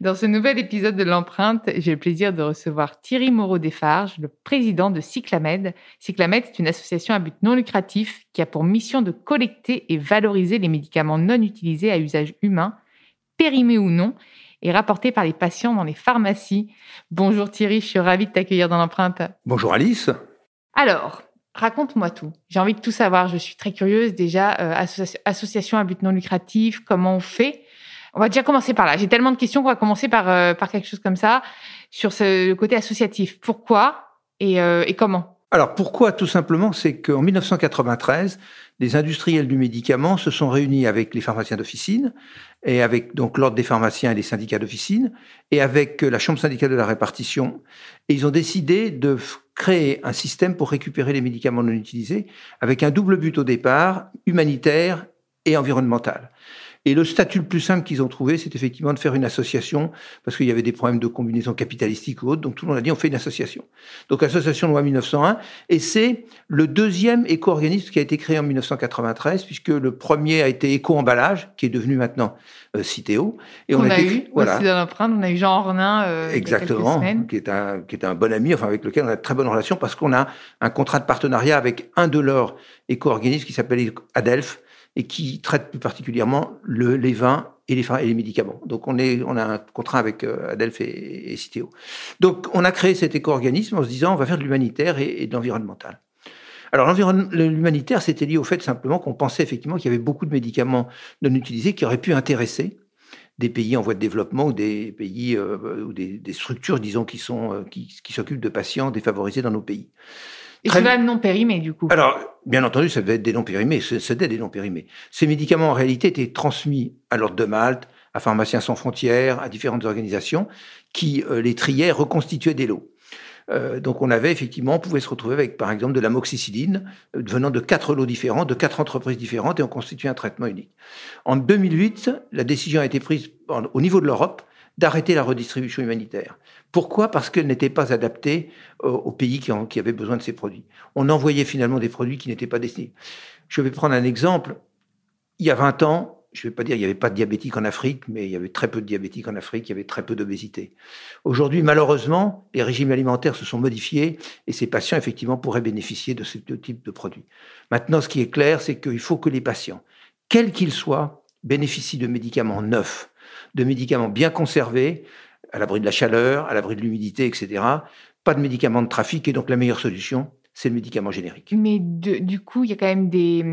Dans ce nouvel épisode de l'empreinte, j'ai le plaisir de recevoir Thierry Moreau-Desfarges, le président de Cyclamed. Cyclamed, c'est une association à but non lucratif qui a pour mission de collecter et valoriser les médicaments non utilisés à usage humain, périmés ou non, et rapportés par les patients dans les pharmacies. Bonjour Thierry, je suis ravie de t'accueillir dans l'empreinte. Bonjour Alice. Alors, raconte-moi tout. J'ai envie de tout savoir. Je suis très curieuse déjà. Euh, association à but non lucratif, comment on fait on va déjà commencer par là. J'ai tellement de questions qu'on va commencer par, euh, quelque chose comme ça, sur ce côté associatif. Pourquoi et, euh, comment? Alors pourquoi? Tout simplement, c'est qu'en 1993, les industriels du médicament se sont réunis avec les pharmaciens d'officine et avec donc l'ordre des pharmaciens et les syndicats d'officine et avec euh, la chambre syndicale de la répartition. Et ils ont décidé de créer un système pour récupérer les médicaments non utilisés avec un double but au départ, humanitaire et environnemental. Et le statut le plus simple qu'ils ont trouvé, c'est effectivement de faire une association, parce qu'il y avait des problèmes de combinaison capitalistique ou autre. Donc tout le monde a dit on fait une association. Donc association loi 1901, et c'est le deuxième éco-organisme qui a été créé en 1993, puisque le premier a été Éco-emballage, qui est devenu maintenant euh, Citeo. Et on, a, eu voilà. aussi dans l'empreinte, on a eu Jean Ornin euh, Exactement, qui est un qui est un bon ami, enfin avec lequel on a de très bonnes relations, parce qu'on a un contrat de partenariat avec un de leurs éco-organismes qui s'appelle Adelph et qui traite plus particulièrement le, les vins et les, médicaments. Donc on, est, on a un contrat avec euh, Adelph et, et Citeo. Donc on a créé cet éco-organisme en se disant on va faire de l'humanitaire et, de l'environnemental. Alors l'humanitaire, c'était lié au fait simplement qu'on pensait effectivement qu'il y avait beaucoup de médicaments non utilisés qui auraient pu intéresser des pays en voie de développement ou des pays euh, ou des, structures, disons, qui sont euh, qui s'occupent de patients défavorisés dans nos pays. Et c'est même non périmé, du coup. Alors, bien entendu, ça devait être des non périmés, c'était des non périmés. Ces médicaments, en réalité, étaient transmis à l'Ordre de Malte, à Pharmaciens sans frontières, à différentes organisations qui euh, les triaient, reconstituaient des lots. Euh, donc on avait effectivement, on pouvait se retrouver avec par exemple de l'amoxicilline euh, venant de quatre lots différents, de quatre entreprises différentes et on constituait un traitement unique. En 2008, la décision a été prise au niveau de l'Europe d'arrêter la redistribution humanitaire. Pourquoi? Parce qu'elle n'était pas adaptée euh, aux pays qui, avaient besoin de ces produits. On envoyait finalement des produits qui n'étaient pas destinés. Je vais prendre un exemple. Il y a 20 ans, je ne vais pas dire qu'il n'y avait pas de diabétiques en Afrique, mais il y avait très peu de diabétiques en Afrique, il y avait très peu d'obésité. Aujourd'hui, malheureusement, les régimes alimentaires se sont modifiés et ces patients, effectivement, pourraient bénéficier de ce type de produits. Maintenant, ce qui est clair, c'est qu'il faut que les patients, quels qu'ils soient, bénéficient de médicaments neufs, de médicaments bien conservés, à l'abri de la chaleur, à l'abri de l'humidité, etc. Pas de médicaments de trafic, et donc la meilleure solution, c'est le médicament générique. Mais du coup, il y a quand même des,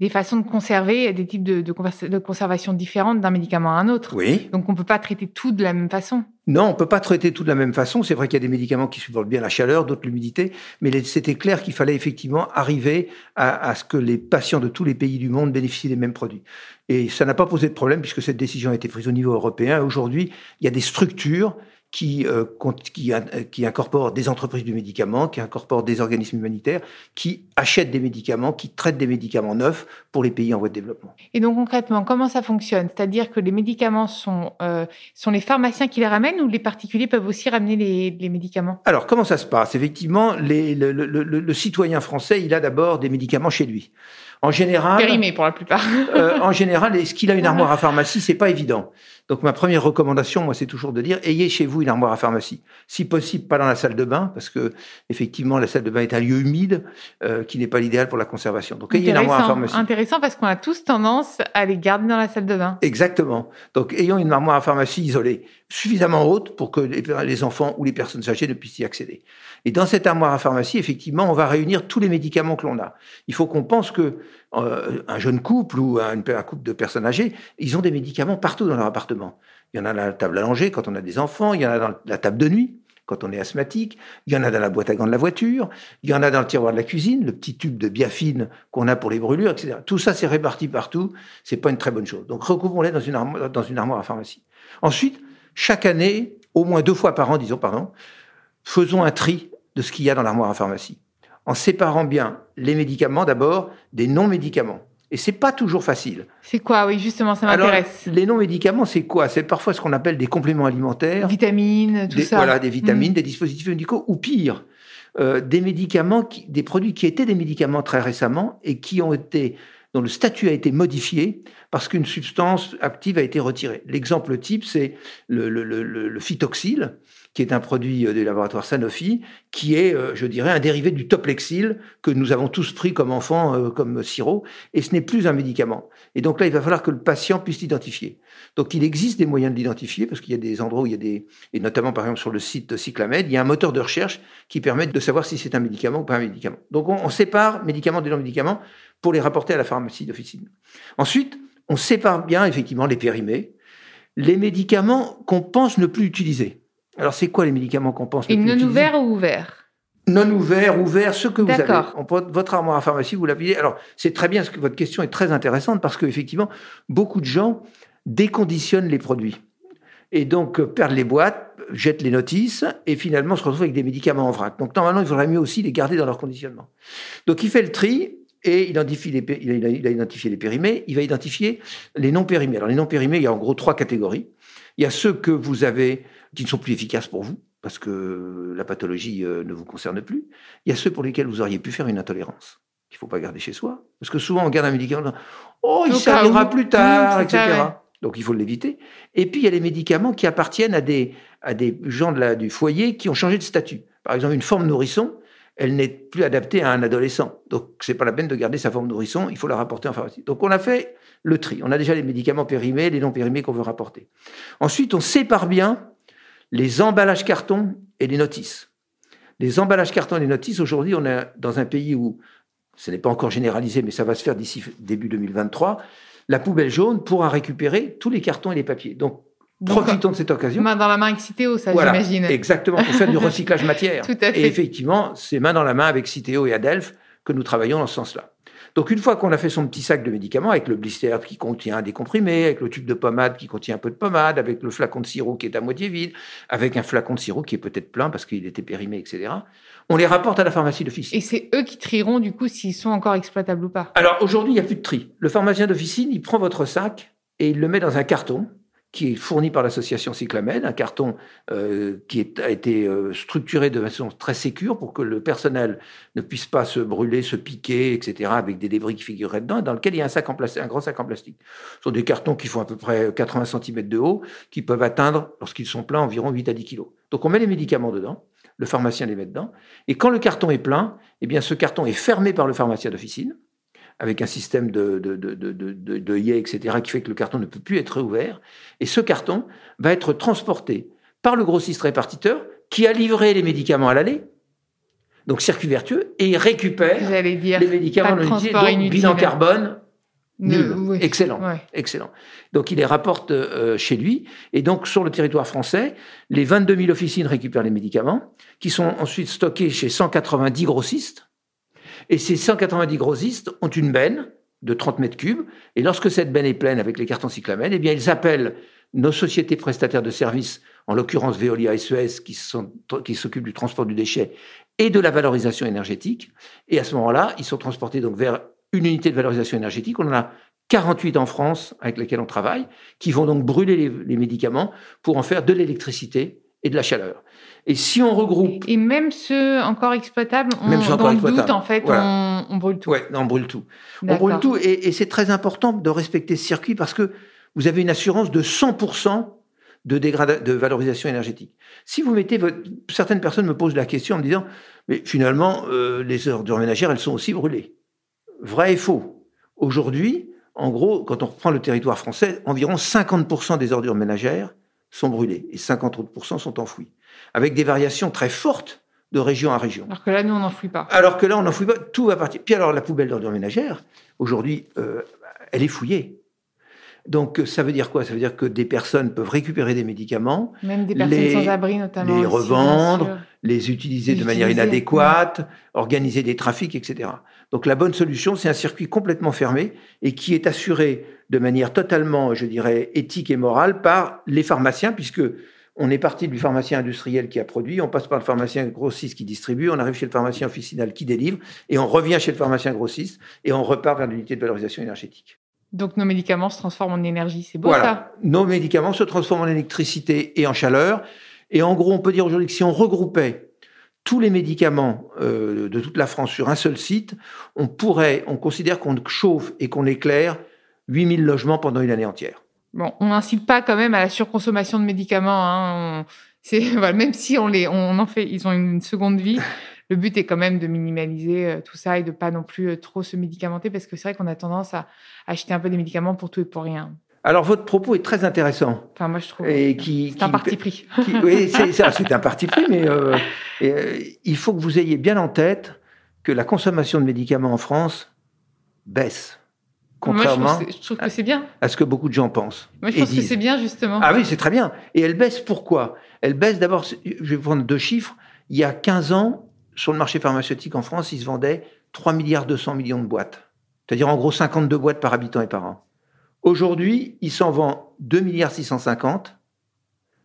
des façons de conserver, des types de, de, conservation différentes d'un médicament à un autre. Oui. Donc on ne peut pas traiter tout de la même façon. Non, on ne peut pas traiter tout de la même façon. C'est vrai qu'il y a des médicaments qui supportent bien la chaleur, d'autres l'humidité, mais c'était clair qu'il fallait effectivement arriver à, à, ce que les patients de tous les pays du monde bénéficient des mêmes produits. Et ça n'a pas posé de problème puisque cette décision a été prise au niveau européen. Aujourd'hui, il y a des structures qui, euh, qui, qui incorpore des entreprises du médicament, qui incorpore des organismes humanitaires, qui achètent des médicaments, qui traitent des médicaments neufs pour les pays en voie de développement. Et donc concrètement, comment ça fonctionne? C'est-à-dire que les médicaments sont, euh, sont les pharmaciens qui les ramènent ou les particuliers peuvent aussi ramener les, les médicaments? Alors comment ça se passe? Effectivement, les, le, le, le, le citoyen français, il a d'abord des médicaments chez lui. En général, périmé pour la plupart. euh, en général, est-ce qu'il a une armoire à pharmacie? C'est pas évident. Donc ma première recommandation, moi, c'est toujours de dire ayez chez vous une armoire à pharmacie. Si possible, pas dans la salle de bain, parce que effectivement, la salle de bain est un lieu humide euh, qui n'est pas l'idéal pour la conservation. Donc ayez une armoire à pharmacie. Intéressant parce qu'on a tous tendance à les garder dans la salle de bain. Exactement. Donc ayons une armoire à pharmacie isolée, suffisamment haute pour que les enfants ou les personnes âgées ne puissent y accéder. Et dans cette armoire à pharmacie, effectivement, on va réunir tous les médicaments que l'on a. Il faut qu'on pense que euh, un jeune couple ou un, couple de personnes âgées, ils ont des médicaments partout dans leur appartement. Il y en a dans la table à quand on a des enfants, il y en a dans la table de nuit quand on est asthmatique, il y en a dans la boîte à gants de la voiture, il y en a dans le tiroir de la cuisine, le petit tube de biafine qu'on a pour les brûlures, etc. Tout ça, c'est réparti partout, c'est pas une très bonne chose. Donc recouvrons-les dans une, armoire, dans une armoire à pharmacie. Ensuite, chaque année, au moins deux fois par an, disons, pardon, faisons un tri de ce qu'il y a dans l'armoire à pharmacie, en séparant bien les médicaments d'abord des non-médicaments. Et c'est pas toujours facile. C'est quoi? Oui, justement, ça m'intéresse. Les non-médicaments, c'est quoi? C'est parfois ce qu'on appelle des compléments alimentaires, vitamines, tout des, ça. Voilà, des vitamines, mmh. des dispositifs médicaux, ou pire, euh, des médicaments, qui, des produits qui étaient des médicaments très récemment et qui ont été dont le statut a été modifié parce qu'une substance active a été retirée. L'exemple type, c'est le, le, le, le phytoxyle, qui est un produit des laboratoires Sanofi, qui est, je dirais, un dérivé du toplexil que nous avons tous pris comme enfants, comme sirop, et ce n'est plus un médicament. Et donc là, il va falloir que le patient puisse l'identifier. Donc il existe des moyens de l'identifier, parce qu'il y a des endroits où il y a des, et notamment par exemple sur le site de Cyclamed, il y a un moteur de recherche qui permet de savoir si c'est un médicament ou pas un médicament. Donc on, on sépare médicaments des non-médicaments pour les rapporter à la pharmacie d'officine. Ensuite, on sépare bien effectivement les périmés, les médicaments qu'on pense ne plus utiliser. Alors, c'est quoi les médicaments qu'on pense Et non ouverts ou ouverts Non ouverts, ouverts, ce que vous avez. On peut, votre armoire à pharmacie, vous l'avez. Alors, c'est très bien, parce que votre question est très intéressante parce qu'effectivement, beaucoup de gens déconditionnent les produits. Et donc, perdent les boîtes, jettent les notices, et finalement se retrouvent avec des médicaments en vrac. Donc, normalement, il faudrait mieux aussi les garder dans leur conditionnement. Donc, il fait le tri, et identifie les, il, a, il a identifié les périmés, il va identifier les non périmés. Alors les non périmés, il y a en gros trois catégories. Il y a ceux que vous avez qui ne sont plus efficaces pour vous, parce que la pathologie ne vous concerne plus. Il y a ceux pour lesquels vous auriez pu faire une intolérance, qu'il ne faut pas garder chez soi. Parce que souvent, on garde un médicament, oh, il servira plus tard, etc. Ça, ouais. Donc, il faut l'éviter. Et puis, il y a les médicaments qui appartiennent à des, à des gens de la, du foyer qui ont changé de statut. Par exemple, une forme nourrisson, elle n'est plus adaptée à un adolescent. Donc, c'est pas la peine de garder sa forme nourrisson, il faut la rapporter en pharmacie. Donc, on a fait le tri. On a déjà les médicaments périmés, les non périmés qu'on veut rapporter. Ensuite, on sépare bien les emballages carton et les notices. Les emballages carton et les notices, aujourd'hui, on est dans un pays où ce n'est pas encore généralisé, mais ça va se faire d'ici début 2023. La poubelle jaune pourra récupérer tous les cartons et les papiers. Donc, Profitons de cette occasion. Main dans la main avec Citeo, ça voilà, j'imagine. Exactement, pour faire du recyclage matière. Tout à fait. Et effectivement, c'est main dans la main avec Citeo et Adelph que nous travaillons dans ce sens-là. Donc une fois qu'on a fait son petit sac de médicaments avec le blister qui contient des comprimés, avec le tube de pommade qui contient un peu de pommade, avec le flacon de sirop qui est à moitié vide, avec un flacon de sirop qui est peut-être plein parce qu'il était périmé, etc. On les rapporte à la pharmacie d'officine. Et c'est eux qui trieront du coup s'ils sont encore exploitables ou pas. Alors aujourd'hui, il n'y a plus de tri. Le pharmacien d'officine, il prend votre sac et il le met dans un carton qui est fourni par l'association Cyclamed, un carton euh, qui est, a été euh, structuré de façon très sécure pour que le personnel ne puisse pas se brûler, se piquer, etc., avec des débris qui figureraient dedans, et dans lequel il y a un, sac en plastique, un grand sac en plastique. Ce sont des cartons qui font à peu près 80 cm de haut, qui peuvent atteindre, lorsqu'ils sont pleins, environ 8 à 10 kg. Donc on met les médicaments dedans, le pharmacien les met dedans, et quand le carton est plein, eh bien ce carton est fermé par le pharmacien d'officine, avec un système de, de, de, de, de, de etc., qui fait que le carton ne peut plus être ouvert. Et ce carton va être transporté par le grossiste répartiteur qui a livré les médicaments à l'aller, donc circuit vertueux, et il récupère dire, les médicaments utilisés, donc bilan carbone. Nul. Ne, oui. Excellent, Ouais. excellent. Donc il les rapporte euh, chez lui, et donc sur le territoire français, les 22 000 officines récupèrent les médicaments, qui sont ensuite stockés chez 190 grossistes, et ces 190 grossistes ont une benne de 30 mètres cubes. Et lorsque cette benne est pleine avec les cartons cyclamènes, eh bien, ils appellent nos sociétés prestataires de services en l'occurrence Veolia et Suez, qui s'occupent du transport du déchet et de la valorisation énergétique. Et à ce moment-là, ils sont transportés donc vers une unité de valorisation énergétique. On en a 48 en France avec lesquels on travaille, qui vont donc brûler les, médicaments pour en faire de l'électricité et de la chaleur. Et si on regroupe... Et, même ceux encore exploitables, on, même dans le doute, en fait, on, brûle tout. Oui, on brûle tout. On brûle tout, et, et c'est très important de respecter ce circuit parce que vous avez une assurance de 100% de, de valorisation énergétique. Si vous mettez votre... Certaines personnes me posent la question en me disant, mais finalement, euh, les ordures ménagères, elles sont aussi brûlées. Vrai et faux. Aujourd'hui, en gros, quand on reprend le territoire français, environ 50% des ordures ménagères sont brûlées et 50% sont enfouies, avec des variations très fortes de région à région. Alors que là, nous, on n'enfouit pas. Alors que là, on n'enfouit pas, tout va partir. Puis alors, la poubelle d'ordures ménagères, aujourd'hui, euh, elle est fouillée. Donc, ça veut dire quoi? Ça veut dire que des personnes peuvent récupérer des médicaments, même des personnes sans abri notamment, les revendre, les utiliser de manière inadéquate, organiser des trafics, etc. Donc, la bonne solution, c'est un circuit complètement fermé et qui est assuré de manière totalement, je dirais, éthique et morale par les pharmaciens, puisque on est parti du pharmacien industriel qui a produit, on passe par le pharmacien grossiste qui distribue, on arrive chez le pharmacien officinal qui délivre, et on revient chez le pharmacien grossiste, et on repart vers l'unité de valorisation énergétique. Donc nos médicaments se transforment en énergie, c'est beau ça? Nos médicaments se transforment en électricité et en chaleur. Et en gros, on peut dire aujourd'hui que si on regroupait tous les médicaments euh, de toute la France sur un seul site, on pourrait, on considère qu'on chauffe et qu'on éclaire 8000 logements pendant une année entière. Bon, on n'incite pas quand même à la surconsommation de médicaments. Hein. Même si on les, on en fait, ils ont une seconde vie le but est quand même de minimaliser euh, tout ça et de pas non plus euh, trop se médicamenter parce que c'est vrai qu'on a tendance à acheter un peu des médicaments pour tout et pour rien. Alors votre propos est très intéressant. Enfin moi je trouve. Et qui, c'est un parti pris. oui, c'est, un parti pris, mais euh, il faut que vous ayez bien en tête que la consommation de médicaments en France baisse. Contrairement moi, je, trouve, que c'est bien. À ce que beaucoup de gens pensent. Moi, je pense que c'est bien, justement. Ah oui, c'est très bien. Et elle baisse pourquoi? Elle baisse d'abord, je vais prendre deux chiffres. Il y a 15 ans, sur le marché pharmaceutique en France, il se vendait 3 milliards 200 millions de boîtes. C'est-à-dire en gros 52 boîtes par habitant et par an. Aujourd'hui, il s'en vend 2 milliards 650.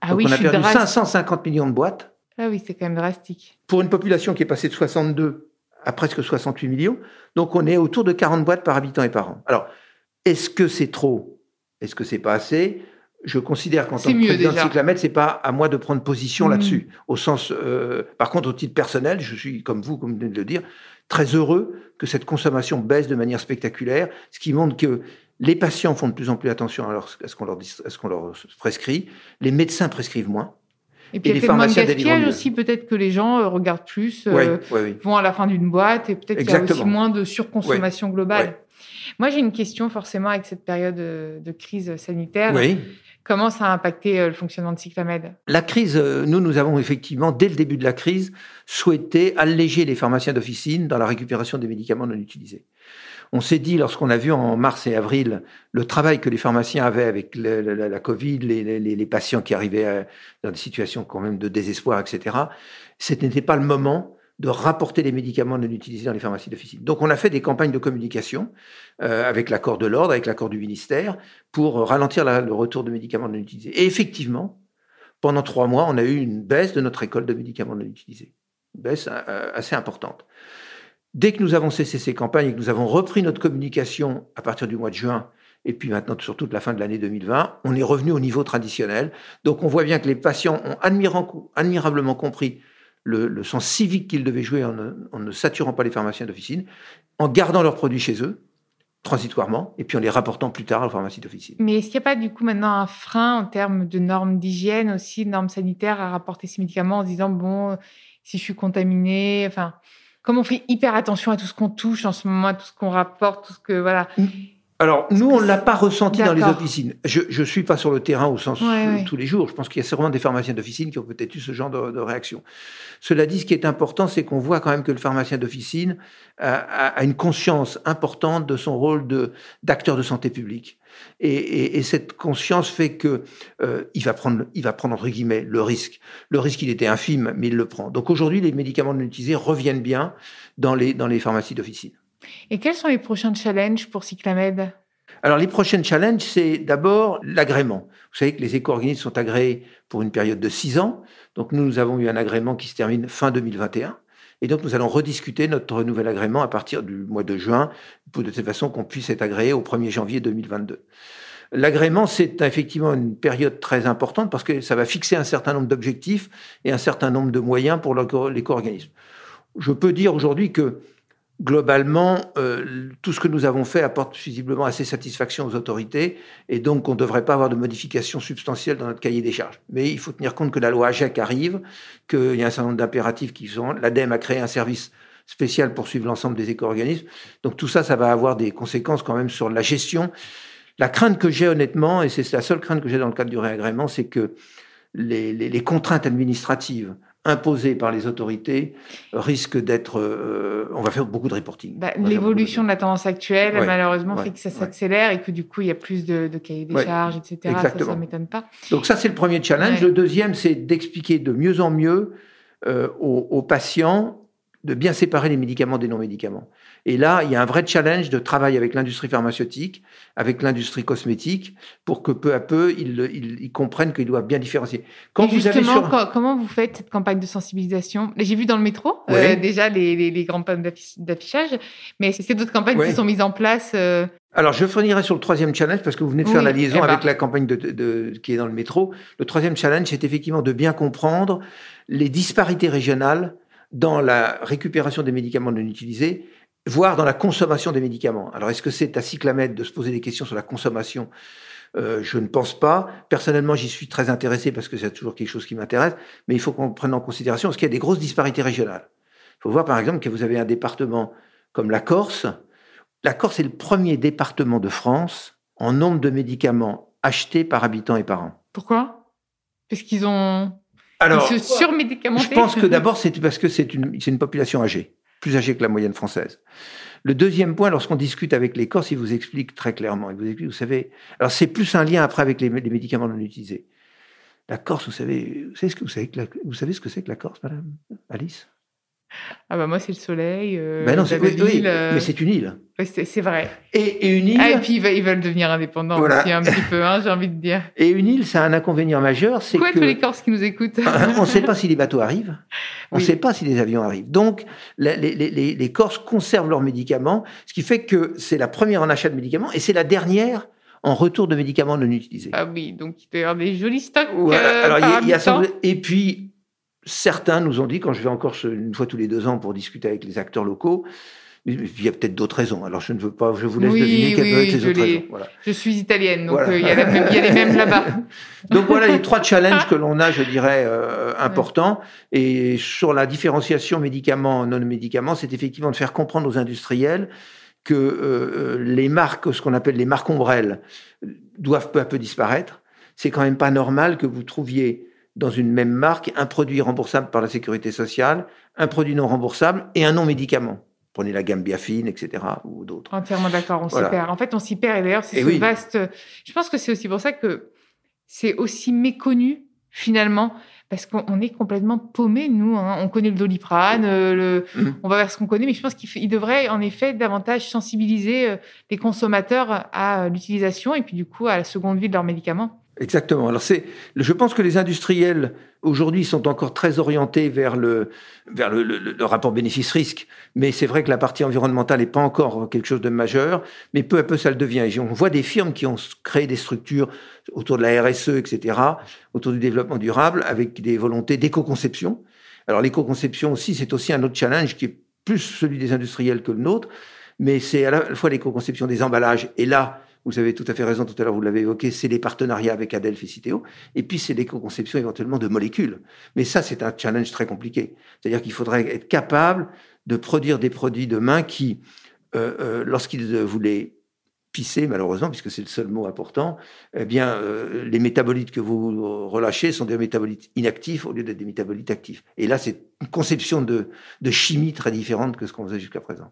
Ah donc on a perdu 550 millions de boîtes. Ah oui, c'est quand même drastique. Pour une population qui est passée de 62 à presque 68 millions, donc on est autour de 40 boîtes par habitant et par an. Alors, est-ce que c'est trop? Est-ce que c'est pas assez? Je considère qu'en tant que président de Cyclamed, c'est pas à moi de prendre position mmh. là-dessus. Au sens, euh, par contre, au titre personnel, je suis comme vous, comme vous venez de le dire, très heureux que cette consommation baisse de manière spectaculaire, ce qui montre que les patients font de plus en plus attention à, ce qu'on leur, prescrit, les médecins prescrivent moins. Et puis, il y a les pharmaciens gaspillage aussi, peut-être que les gens euh, regardent plus, euh, vont à la fin d'une boîte, et peut-être qu'il y a aussi moins de surconsommation globale. Moi, j'ai une question forcément avec cette période de crise sanitaire. Oui. Comment ça a impacté euh, le fonctionnement de Cyclamed? La crise, euh, nous, nous avons effectivement, dès le début de la crise, souhaité alléger les pharmaciens d'officine dans la récupération des médicaments non utilisés. On s'est dit, lorsqu'on a vu en mars et avril le travail que les pharmaciens avaient avec la, Covid, les, patients qui arrivaient euh, dans des situations quand même de désespoir, etc., ce n'était pas le moment de rapporter les médicaments non utilisés dans les pharmacies d'officine. Donc on a fait des campagnes de communication euh, avec l'accord de l'ordre, avec l'accord du ministère, pour ralentir le retour de médicaments non utilisés. Et effectivement, pendant trois mois, on a eu une baisse de notre école de médicaments non utilisés, une baisse euh, assez importante. Dès que nous avons cessé ces campagnes et que nous avons repris notre communication à partir du mois de juin, et puis maintenant sur toute la fin de l'année 2020, on est revenu au niveau traditionnel. Donc on voit bien que les patients ont admirablement compris le, sens civique qu'ils devaient jouer en ne, saturant pas les pharmaciens d'officine, en gardant leurs produits chez eux, transitoirement, et puis en les rapportant plus tard à la pharmacie d'officine. Mais est-ce qu'il n'y a pas du coup maintenant un frein en termes de normes d'hygiène aussi, de normes sanitaires à rapporter ces médicaments en disant, bon, si je suis contaminé, enfin, comme on fait hyper attention à tout ce qu'on touche en ce moment, à tout ce qu'on rapporte, tout ce que, voilà. Mm. Alors, nous, on ne l'a pas ressenti dans les officines. Je ne suis pas sur le terrain au sens tous les jours. Je pense qu'il y a sûrement des pharmaciens d'officine qui ont peut-être eu ce genre de, réaction. Cela dit, ce qui est important, c'est qu'on voit quand même que le pharmacien d'officine a, une conscience importante de son rôle d'acteur de, santé publique. Et, cette conscience fait que euh, il va prendre, il va prendre entre guillemets le risque. Le risque, il était infime, mais il le prend. Donc aujourd'hui, les médicaments non utilisés reviennent bien dans les, dans les pharmacies d'officine. Et quels sont les prochains challenges pour Cyclamed? Alors, les prochaines challenges, c'est d'abord l'agrément. Vous savez que les éco-organismes sont agréés pour une période de six ans. Donc, nous, nous avons eu un agrément qui se termine fin 2021. Et donc, nous allons rediscuter notre nouvel agrément à partir du mois de juin, de telle façon qu'on puisse être agréé au 1er janvier 2022. L'agrément, c'est effectivement une période très importante parce que ça va fixer un certain nombre d'objectifs et un certain nombre de moyens pour l'éco-organisme. Je peux dire aujourd'hui que globalement, euh, tout ce que nous avons fait apporte visiblement assez satisfaction aux autorités et donc on ne devrait pas avoir de modifications substantielles dans notre cahier des charges. Mais il faut tenir compte que la loi AGEC arrive, qu'il y a un certain nombre d'impératifs qui sont... L'ADEME a créé un service spécial pour suivre l'ensemble des éco-organismes. Donc tout ça, ça va avoir des conséquences quand même sur la gestion la crainte que j'ai honnêtement, et c'est la seule crainte que j'ai dans le cadre du réagrément, c'est que les, contraintes administratives imposées par les autorités risquent d'être. Euh, on va faire beaucoup de reporting. Bah, l'évolution de la tendance actuelle, malheureusement, fait que ça s'accélère et que du coup, il y a plus de, cahiers des charges, etc. Ça, ça m'étonne pas. Donc, ça, c'est le premier challenge. Le deuxième, c'est d'expliquer de mieux en mieux euh, aux patients de bien séparer les médicaments des non-médicaments. Et là, il y a un vrai challenge de travail avec l'industrie pharmaceutique, avec l'industrie cosmétique, pour que peu à peu, ils, comprennent qu'ils doivent bien différencier. Quand vous justement, comment vous faites cette campagne de sensibilisation? J'ai vu dans le métro euh, déjà les, les, les campagnes d'affichage, mais a d'autres campagnes qui sont mises en place euh? Alors, je finirai sur le troisième challenge parce que vous venez de faire la liaison eh ben. avec la campagne de, qui est dans le métro. Le troisième challenge, c'est effectivement de bien comprendre les disparités régionales dans la récupération des médicaments non utilisés, voire dans la consommation des médicaments. Alors, est-ce que c'est à Cyclamède de se poser des questions sur la consommation? Euh, Je ne pense pas. Personnellement, j'y suis très intéressé parce que c'est toujours quelque chose qui m'intéresse, mais il faut qu'on prenne en considération parce qu'il y a des grosses disparités régionales? Il faut voir, par exemple, que vous avez un département comme la Corse. La Corse est le premier département de France en nombre de médicaments achetés par habitant et par an. Pourquoi? Parce qu'ils ont alors, Je pense que d'abord, c'est parce que c'est une, une population âgée, plus âgée que la moyenne française. Le deuxième point, lorsqu'on discute avec les Corses, ils vous expliquent très clairement. Ils vous expliquent, vous savez, alors c'est plus un lien après avec les, les, médicaments non utilisés. La Corse, vous savez, vous savez ce que vous savez, que vous savez ce que c'est que la Corse, Madame? Alice? Ah bah moi c'est le soleil. Euh, ben non, c'est euh, mais c'est une île. c'est vrai. Et, une île. Ah, et puis ils veulent devenir indépendants aussi un petit peu, hein, j'ai envie de dire. Et une île, ça a un inconvénient majeur, c'est que. tous les Corses qui nous écoutent On ne sait pas si les bateaux arrivent, on ne sait pas si les avions arrivent. Donc les, les, les, les Corses conservent leurs médicaments, ce qui fait que c'est la première en achat de médicaments et c'est la dernière en retour de médicaments non utilisés. Ah oui, donc il y avoir des jolis stocks. Euh, Alors, il y, a, et puis certains nous ont dit, quand je vais encore une fois tous les deux ans pour discuter avec les acteurs locaux, il y a peut-être d'autres raisons. Alors je ne veux pas, je vous laisse deviner quelles peuvent être les autres raisons. Je suis italienne, donc euh, il, y a les mêmes là-bas. donc voilà les trois challenges que l'on a, je dirais, euh, importants. Et sur la différenciation médicaments non médicaments, c'est effectivement de faire comprendre aux industriels que euh, les marques, ce qu'on appelle les marques ombrelles, doivent peu à peu disparaître. C'est quand même pas normal que vous trouviez dans une même marque un produit remboursable par la sécurité sociale, un produit non remboursable et un non-médicament. Prenez la gamme Biafine, etc. ou d'autres. Entièrement d'accord, on s'y perd. En fait, on s'y perd et d'ailleurs, c'est ce vaste. Je pense que c'est aussi pour ça que c'est aussi méconnu finalement parce qu'on est complètement paumé, nous. Hein. On connaît le doliprane, euh, le... Mmh. on va vers ce qu'on connaît, mais je pense qu'il devrait en effet davantage sensibiliser euh, les consommateurs à l'utilisation et puis du coup à la seconde vie de leurs médicaments. Exactement. Alors je pense que les industriels aujourd'hui sont encore très orientés vers le vers le, le, rapport bénéfice-risque, mais c'est vrai que la partie environnementale n'est pas encore quelque chose de majeur, mais peu à peu ça le devient. Et on voit des firmes qui ont créé des structures autour de la RSE, etc., autour du développement durable, avec des volontés d'éco-conception. Alors l'éco-conception aussi, c'est aussi un autre challenge qui est plus celui des industriels que le nôtre, mais c'est à la fois l'éco-conception des emballages. Et là, vous avez tout à fait raison, tout à l'heure vous l'avez évoqué, c'est les partenariats avec Adelph et Citeo, et puis c'est l'éco-conception éventuellement de molécules. Mais ça, c'est un challenge très compliqué. C'est-à-dire qu'il faudrait être capable de produire des produits demain qui, euh, euh, lorsqu'ils voulaient pisser, malheureusement, puisque c'est le seul mot important, eh bien, euh, les métabolites que vous relâchez sont des métabolites inactifs au lieu d'être des métabolites actifs. Et là, c'est une conception de, de chimie très différente que ce qu'on faisait jusqu'à présent.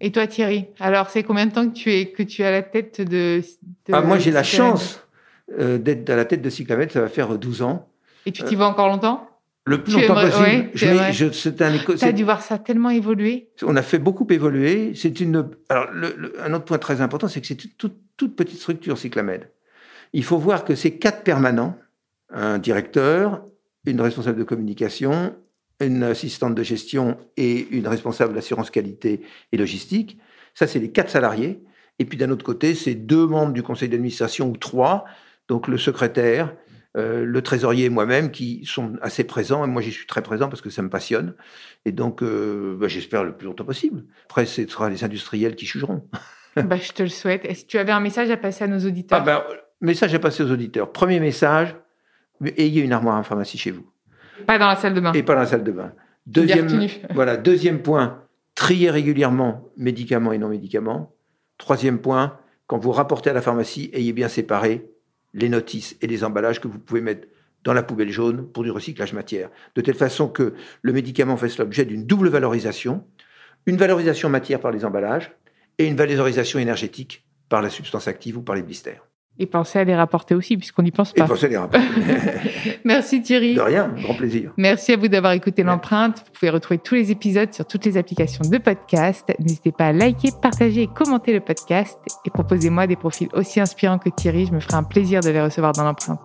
Et toi, Thierry Alors, c'est combien de temps que tu es que tu à la tête de, ah, Moi, j'ai la chance euh, d'être à la tête de Cyclamètre. Ça va faire 12 ans. Et tu t'y vas encore longtemps? Le plus Tu longtemps aimerais- possible. ouais, Je c'est un éco- as dû voir ça tellement évoluer. On a fait beaucoup évoluer. C'est une. Alors, le- le- un autre point très important, c'est que c'est une toute, toute petite structure, Cyclamed. Il faut voir que c'est quatre permanents un directeur, une responsable de communication, une assistante de gestion et une responsable d'assurance qualité et logistique. Ça, c'est les quatre salariés. Et puis d'un autre côté, c'est deux membres du conseil d'administration ou trois, donc le secrétaire, euh, le trésorier et moi-même qui sont assez présents. Et moi, j'y suis très présent parce que ça me passionne. Et donc, euh, bah, j'espère le plus longtemps possible. Après, ce sera les industriels qui jugeront. bah, je te le souhaite. Est-ce que tu avais un message à passer à nos auditeurs? Ah ben, message à passer aux auditeurs. Premier message, ayez une armoire à pharmacie chez vous Pas dans la salle de bain. et pas dans la salle de bain. Deuxième, voilà, deuxième point, triez régulièrement médicaments et non médicaments. Troisième point, quand vous rapportez à la pharmacie, ayez bien séparé les notices et les emballages que vous pouvez mettre dans la poubelle jaune pour du recyclage matière. De telle façon que le médicament fasse l'objet d'une double valorisation, une valorisation matière par les emballages et une valorisation énergétique par la substance active ou par les blisters. Et pensez à les rapporter aussi, puisqu'on n'y pense Et pas. pensez à les rapporter. Merci Thierry. De rien, grand plaisir. Merci à vous d'avoir écouté l'empreinte. Vous pouvez retrouver tous les épisodes sur toutes les applications de podcast. N'hésitez pas à liker, partager et commenter le podcast. Et proposez-moi des profils aussi inspirants que Thierry. Je me ferai un plaisir de les recevoir dans l'empreinte.